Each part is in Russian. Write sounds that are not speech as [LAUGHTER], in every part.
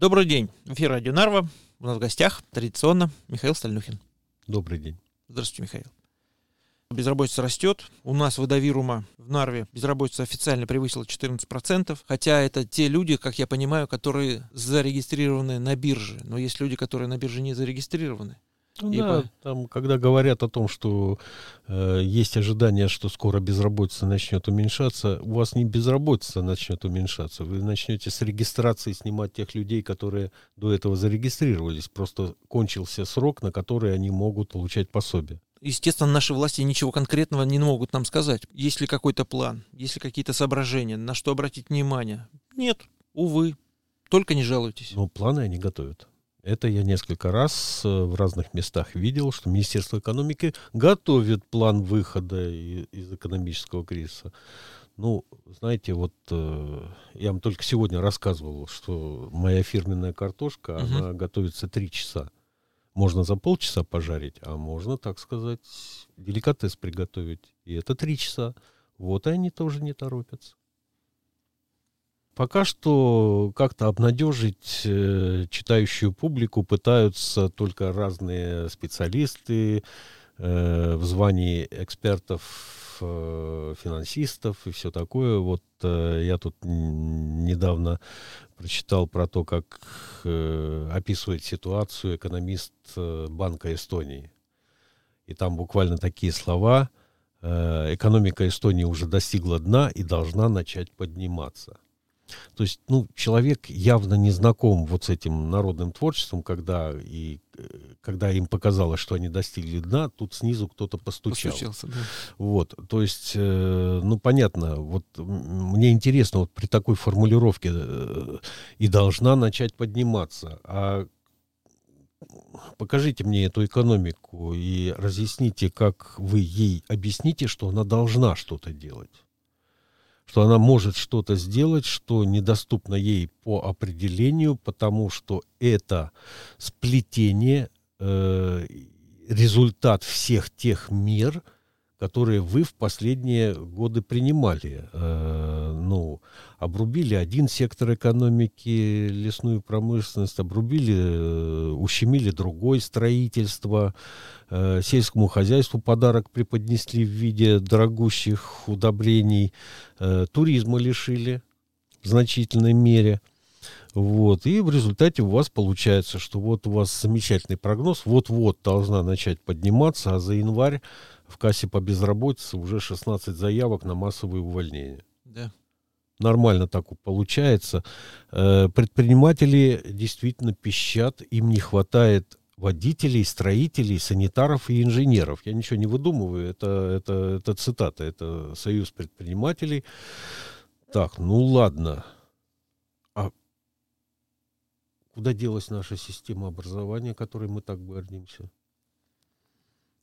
Добрый день. Эфир Радио Нарва. У нас в гостях традиционно Михаил Стальнухин. Добрый день. Здравствуйте, Михаил. Безработица растет. У нас в Водовирума в Нарве безработица официально превысила 14%, хотя это те люди, как я понимаю, которые зарегистрированы на бирже. Но есть люди, которые на бирже не зарегистрированы. Ну, да, по... там, когда говорят о том, что э, есть ожидание, что скоро безработица начнет уменьшаться, у вас не безработица начнет уменьшаться, вы начнете с регистрации снимать тех людей, которые до этого зарегистрировались. Просто кончился срок, на который они могут получать пособие. Естественно, наши власти ничего конкретного не могут нам сказать. Есть ли какой-то план, есть ли какие-то соображения, на что обратить внимание? Нет, увы, только не жалуйтесь. Но планы они готовят. Это я несколько раз э, в разных местах видел, что Министерство экономики готовит план выхода из экономического кризиса. Ну, знаете, вот э, я вам только сегодня рассказывал, что моя фирменная картошка, угу. она готовится три часа. Можно за полчаса пожарить, а можно, так сказать, деликатес приготовить. И это три часа. Вот и они тоже не торопятся. Пока что как-то обнадежить э, читающую публику пытаются только разные специалисты э, в звании экспертов, э, финансистов и все такое. Вот я тут недавно прочитал про то, как описывает ситуацию экономист Банка Эстонии. И там буквально такие слова. Экономика Эстонии уже достигла дна и должна начать подниматься. То есть, ну, человек явно не знаком вот с этим народным творчеством, когда, и, э, когда им показалось, что они достигли дна, тут снизу кто-то постучал. Постучался, да. Вот, то есть, э, ну, понятно, вот мне интересно, вот при такой формулировке э, и должна начать подниматься, а покажите мне эту экономику и разъясните, как вы ей объясните, что она должна что-то делать что она может что-то сделать, что недоступно ей по определению, потому что это сплетение, э, результат всех тех мер, которые вы в последние годы принимали. Э, ну, обрубили один сектор экономики, лесную промышленность, обрубили, э, ущемили другой строительство, э, сельскому хозяйству подарок преподнесли в виде дорогущих удобрений, э, туризма лишили в значительной мере. Вот. И в результате у вас получается, что вот у вас замечательный прогноз, вот-вот должна начать подниматься, а за январь в кассе по безработице уже 16 заявок на массовые увольнения. Да. Нормально так получается. Э, предприниматели действительно пищат, им не хватает водителей, строителей, санитаров и инженеров. Я ничего не выдумываю, это, это, это цитата, это Союз предпринимателей. Так, ну ладно. А куда делась наша система образования, которой мы так гордимся?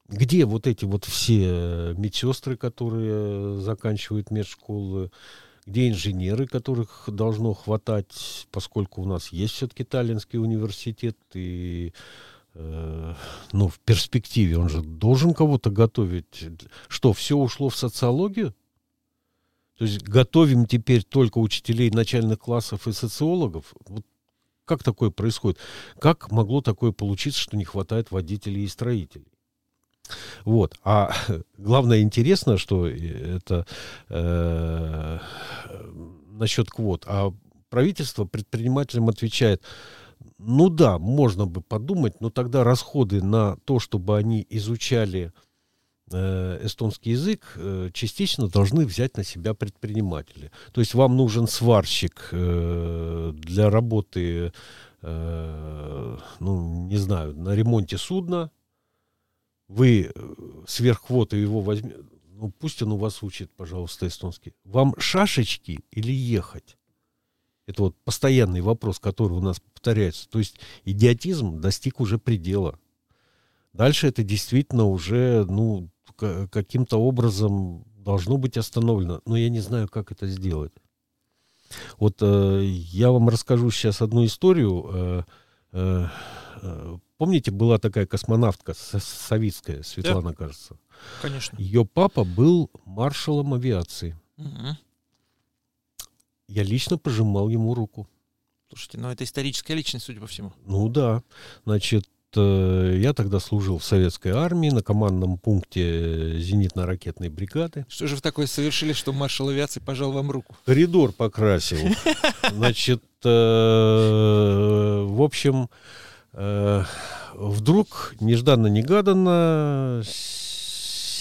Где вот эти вот все медсестры, которые заканчивают медшколы, где инженеры, которых должно хватать, поскольку у нас есть все-таки Таллинский университет, и э, ну, в перспективе он же должен кого-то готовить. Что, все ушло в социологию? То есть готовим теперь только учителей начальных классов и социологов? Вот как такое происходит? Как могло такое получиться, что не хватает водителей и строителей? Вот. А [LAUGHS] главное интересно, что это э, насчет квот. А правительство предпринимателям отвечает, ну да, можно бы подумать, но тогда расходы на то, чтобы они изучали э, эстонский язык, э, частично должны взять на себя предприниматели. То есть вам нужен сварщик э, для работы, э, ну, не знаю, на ремонте судна, вы э, сверхквоты его возьмете, ну пусть он у вас учит, пожалуйста, эстонский. Вам шашечки или ехать? Это вот постоянный вопрос, который у нас повторяется. То есть идиотизм достиг уже предела. Дальше это действительно уже, ну, каким-то образом должно быть остановлено. Но я не знаю, как это сделать. Вот э, я вам расскажу сейчас одну историю. Э, э, э Помните, была такая космонавтка советская, Светлана, да. кажется? Конечно. Ее папа был маршалом авиации. Угу. Я лично пожимал ему руку. Слушайте, ну это историческая личность, судя по всему. Ну да. Значит, э, я тогда служил в советской армии на командном пункте зенитно-ракетной бригады. Что же вы такое совершили, что маршал авиации пожал вам руку? Коридор покрасил. [LAUGHS] Значит, в общем, вдруг нежданно-негаданно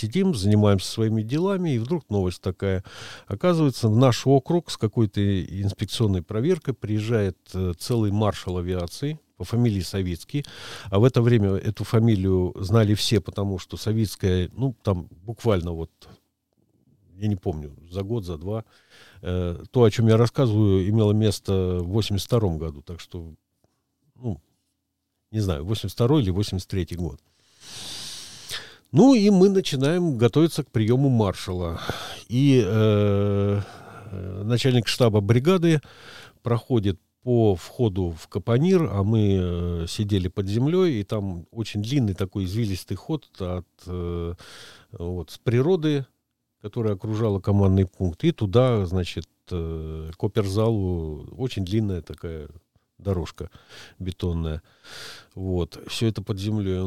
сидим, занимаемся своими делами, и вдруг новость такая. Оказывается, в наш округ с какой-то инспекционной проверкой приезжает э, целый маршал авиации по фамилии Савицкий. А в это время эту фамилию знали все, потому что Савицкая, ну, там буквально вот, я не помню, за год, за два, э, то, о чем я рассказываю, имело место в 82 году. Так что, ну, не знаю, 82 или 83 год. Ну и мы начинаем готовиться к приему маршала. И э, начальник штаба бригады проходит по входу в Капонир, а мы э, сидели под землей, и там очень длинный такой извилистый ход от э, вот, с природы, которая окружала командный пункт, и туда, значит, э, к оперзалу очень длинная такая дорожка бетонная. Вот, все это под землей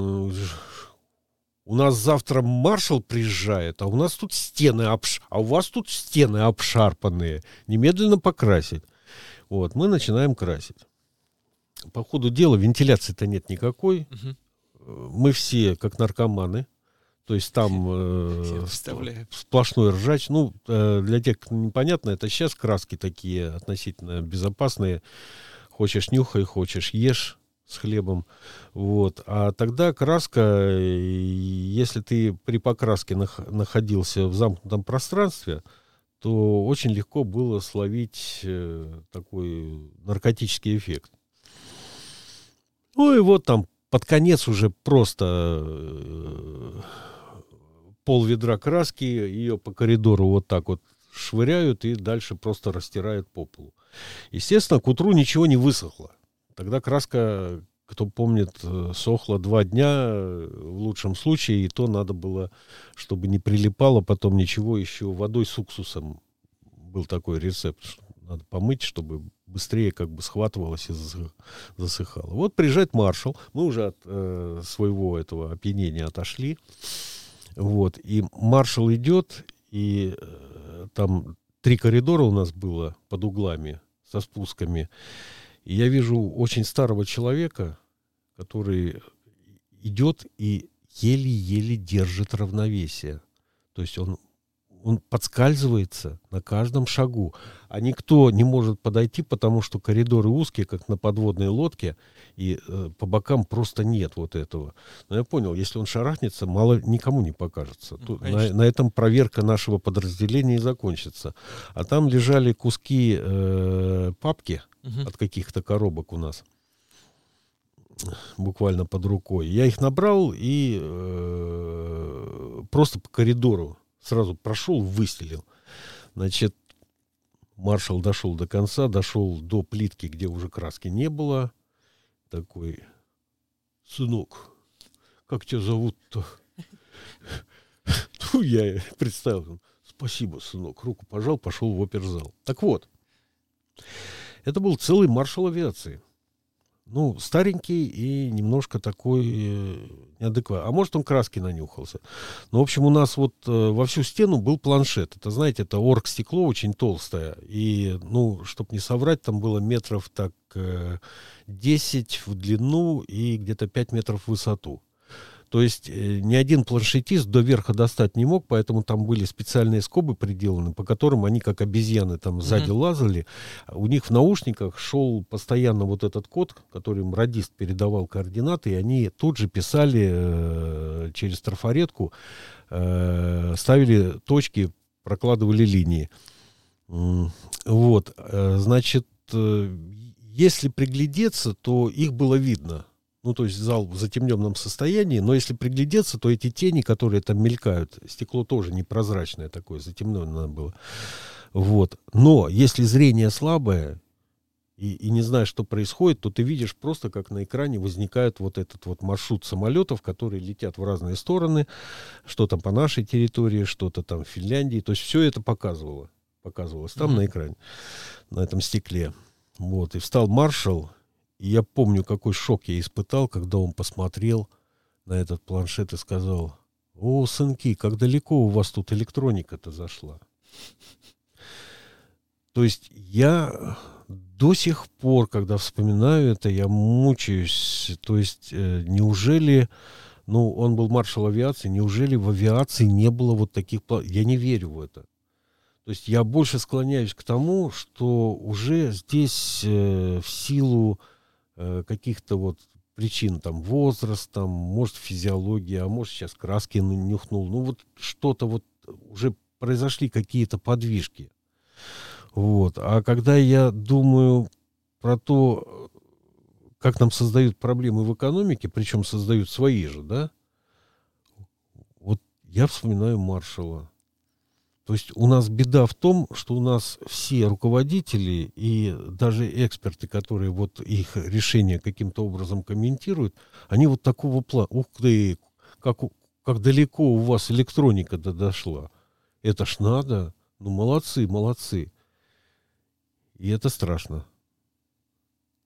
у нас завтра маршал приезжает, а у нас тут стены обш... а у вас тут стены обшарпанные. Немедленно покрасить. Вот, мы начинаем красить. По ходу дела вентиляции-то нет никакой. Угу. Мы все как наркоманы. То есть там [LAUGHS] э, сплошной ржач. Ну, э, для тех, кто непонятно, это сейчас краски такие относительно безопасные. Хочешь нюхай, хочешь ешь с хлебом. Вот. А тогда краска, если ты при покраске нах- находился в замкнутом пространстве, то очень легко было словить э, такой наркотический эффект. Ну и вот там под конец уже просто э, пол ведра краски, ее по коридору вот так вот швыряют и дальше просто растирают по полу. Естественно, к утру ничего не высохло. Тогда краска, кто помнит, э, сохла два дня э, в лучшем случае, и то надо было, чтобы не прилипало потом ничего еще водой с уксусом. Был такой рецепт. Надо помыть, чтобы быстрее как бы схватывалось и засыхало. Вот приезжает маршал. Мы уже от э, своего этого опьянения отошли. Вот. И маршал идет, и э, там три коридора у нас было под углами со спусками. И я вижу очень старого человека, который идет и еле-еле держит равновесие. То есть он, он подскальзывается на каждом шагу. А никто не может подойти, потому что коридоры узкие, как на подводной лодке, и э, по бокам просто нет вот этого. Но я понял, если он шарахнется, мало никому не покажется. Ну, на, на этом проверка нашего подразделения и закончится. А там лежали куски э, папки, угу. от каких-то коробок у нас буквально под рукой. Я их набрал и э, просто по коридору сразу прошел, выстрелил. Значит, маршал дошел до конца, дошел до плитки, где уже краски не было. Такой, сынок, как тебя зовут-то? Ну, я представил, спасибо, сынок, руку пожал, пошел в оперзал. Так вот, это был целый маршал авиации. Ну, старенький и немножко такой неадекватный. А может, он краски нанюхался. Ну, в общем, у нас вот э, во всю стену был планшет. Это, знаете, это оргстекло очень толстое. И, ну, чтобы не соврать, там было метров так э, 10 в длину и где-то 5 метров в высоту. То есть э, ни один планшетист до верха достать не мог, поэтому там были специальные скобы приделаны, по которым они, как обезьяны, там сзади mm-hmm. лазали. У них в наушниках шел постоянно вот этот код, который им радист передавал координаты, и они тут же писали э, через трафаретку, э, ставили точки, прокладывали линии. Вот, э, значит, э, если приглядеться, то их было видно ну, то есть зал в затемненном состоянии, но если приглядеться, то эти тени, которые там мелькают, стекло тоже непрозрачное такое, затемненное было. Вот. Но если зрение слабое, и, и не знаешь, что происходит, то ты видишь просто, как на экране возникает вот этот вот маршрут самолетов, которые летят в разные стороны, что там по нашей территории, что-то там в Финляндии. То есть все это показывало, показывалось там mm-hmm. на экране, на этом стекле. Вот, и встал маршал, и я помню, какой шок я испытал, когда он посмотрел на этот планшет и сказал, о, сынки, как далеко у вас тут электроника-то зашла. То есть я до сих пор, когда вспоминаю это, я мучаюсь. То есть э, неужели, ну, он был маршал авиации, неужели в авиации не было вот таких... Я не верю в это. То есть я больше склоняюсь к тому, что уже здесь э, в силу каких-то вот причин, там, возраст, там, может, физиология, а может, сейчас краски нюхнул, ну, вот что-то вот уже произошли какие-то подвижки. Вот. А когда я думаю про то, как нам создают проблемы в экономике, причем создают свои же, да, вот я вспоминаю Маршала. То есть у нас беда в том, что у нас все руководители и даже эксперты, которые вот их решения каким-то образом комментируют, они вот такого плана. Ух ты, как, как далеко у вас электроника дошла. Это ж надо. Ну, молодцы, молодцы. И это страшно.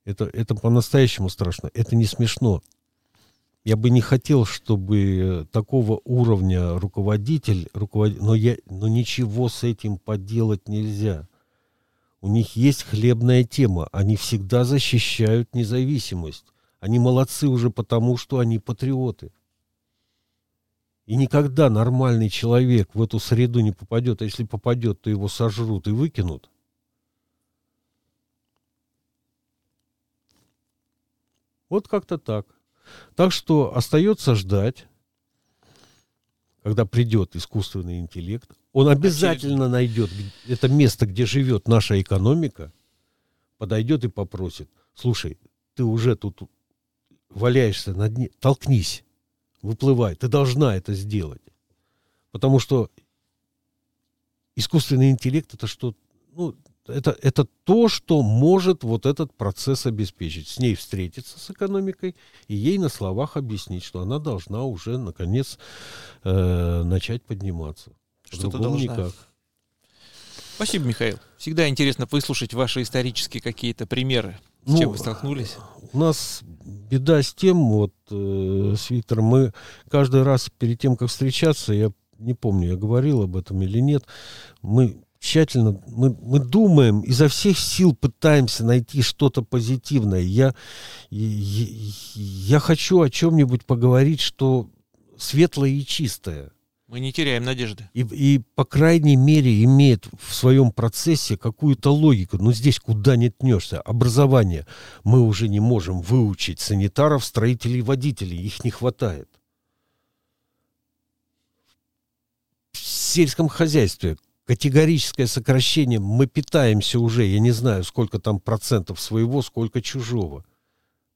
Это, это по-настоящему страшно. Это не смешно. Я бы не хотел, чтобы такого уровня руководитель, руковод... но, я... но ничего с этим поделать нельзя. У них есть хлебная тема. Они всегда защищают независимость. Они молодцы уже потому, что они патриоты. И никогда нормальный человек в эту среду не попадет. А если попадет, то его сожрут и выкинут. Вот как-то так. Так что остается ждать, когда придет искусственный интеллект. Он обязательно найдет это место, где живет наша экономика, подойдет и попросит, слушай, ты уже тут валяешься на дне, толкнись, выплывай, ты должна это сделать. Потому что искусственный интеллект это что, ну, это, это то, что может вот этот процесс обеспечить. С ней встретиться с экономикой и ей на словах объяснить, что она должна уже, наконец, э, начать подниматься. Что-то должна. никак. Спасибо, Михаил. Всегда интересно выслушать ваши исторические какие-то примеры. С ну, чем вы столкнулись? У нас беда с тем, вот, э, с Виктором, мы каждый раз перед тем, как встречаться, я не помню, я говорил об этом или нет, мы тщательно, мы, мы думаем, изо всех сил пытаемся найти что-то позитивное. Я, я, я хочу о чем-нибудь поговорить, что светлое и чистое. Мы не теряем надежды. И, и, по крайней мере, имеет в своем процессе какую-то логику. Но здесь куда не тнешься. Образование. Мы уже не можем выучить санитаров, строителей, водителей. Их не хватает. В сельском хозяйстве категорическое сокращение, мы питаемся уже, я не знаю, сколько там процентов своего, сколько чужого.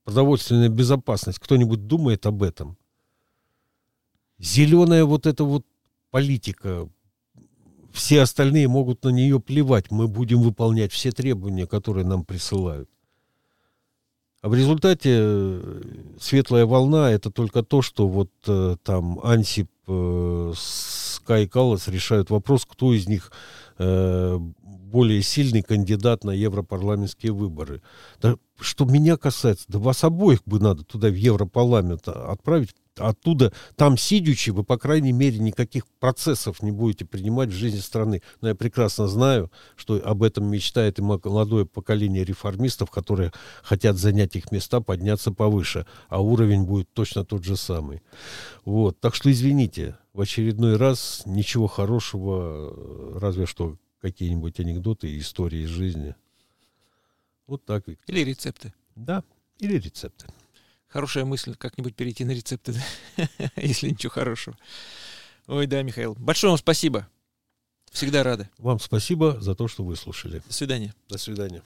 Продовольственная безопасность, кто-нибудь думает об этом? Зеленая вот эта вот политика, все остальные могут на нее плевать, мы будем выполнять все требования, которые нам присылают. А в результате э, светлая волна это только то, что вот э, там Ансип э, Скай Каллас решают вопрос, кто из них э, более сильный кандидат на европарламентские выборы. Да, что меня касается, да вас обоих бы надо туда в Европарламент отправить. Оттуда, там сидячи, вы, по крайней мере, никаких процессов не будете принимать в жизни страны. Но я прекрасно знаю, что об этом мечтает и молодое поколение реформистов, которые хотят занять их места, подняться повыше. А уровень будет точно тот же самый. Вот. Так что извините, в очередной раз ничего хорошего, разве что какие-нибудь анекдоты истории из жизни. Вот так, Виктор. Или рецепты. Да, или рецепты. Хорошая мысль как-нибудь перейти на рецепты, [LAUGHS] если ничего хорошего. Ой, да, Михаил. Большое вам спасибо. Всегда рады. Вам спасибо за то, что вы слушали. До свидания. До свидания.